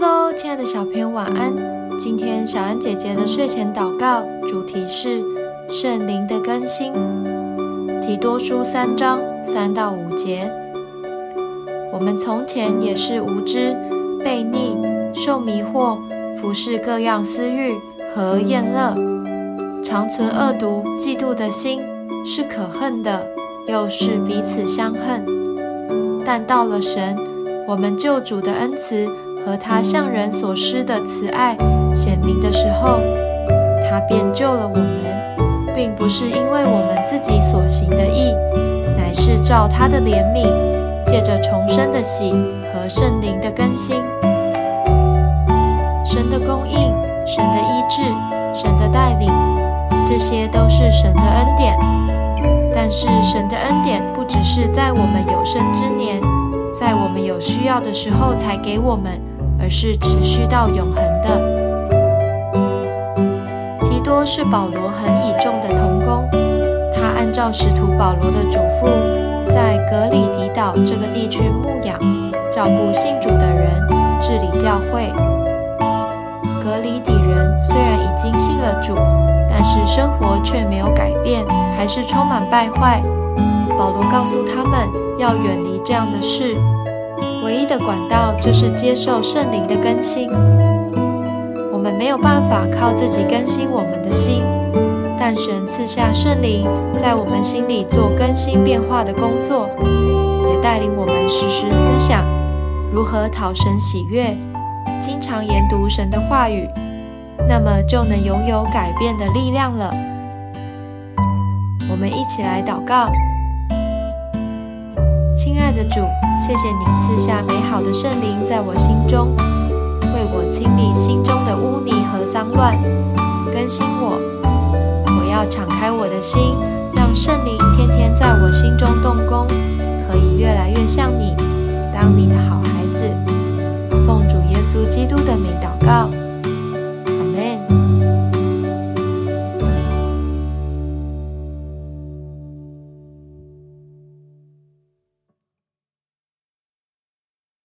Hello，亲爱的小朋友，晚安。今天小安姐姐的睡前祷告主题是圣灵的更新。提多书三章三到五节。我们从前也是无知、悖逆、受迷惑，服侍各样私欲和厌乐，常存恶毒、嫉妒的心，是可恨的，又是彼此相恨。但到了神，我们救主的恩慈和他向人所施的慈爱显明的时候，他便救了我们，并不是因为我们自己所行的义，乃是照他的怜悯，借着重生的喜和圣灵的更新。神的供应、神的医治、神的带领，这些都是神的恩典。但是神的恩典不只是在我们有生之年，在我们有需要的时候才给我们，而是持续到永恒的。提多是保罗很倚重的同工，他按照使徒保罗的嘱咐，在格里迪岛这个地区牧养、照顾信主的人，治理教会。格里底人虽然已经信了主，但是生活却没有改变，还是充满败坏。保罗告诉他们要远离这样的事，唯一的管道就是接受圣灵的更新。我们没有办法靠自己更新我们的心，但神赐下圣灵，在我们心里做更新变化的工作，也带领我们时时思想如何讨神喜悦。经常研读神的话语，那么就能拥有改变的力量了。我们一起来祷告，的主，谢谢你赐下美好的圣灵在我心中，为我清理心中的污泥和脏乱，更新我。我要敞开我的心，让圣灵天天在我心中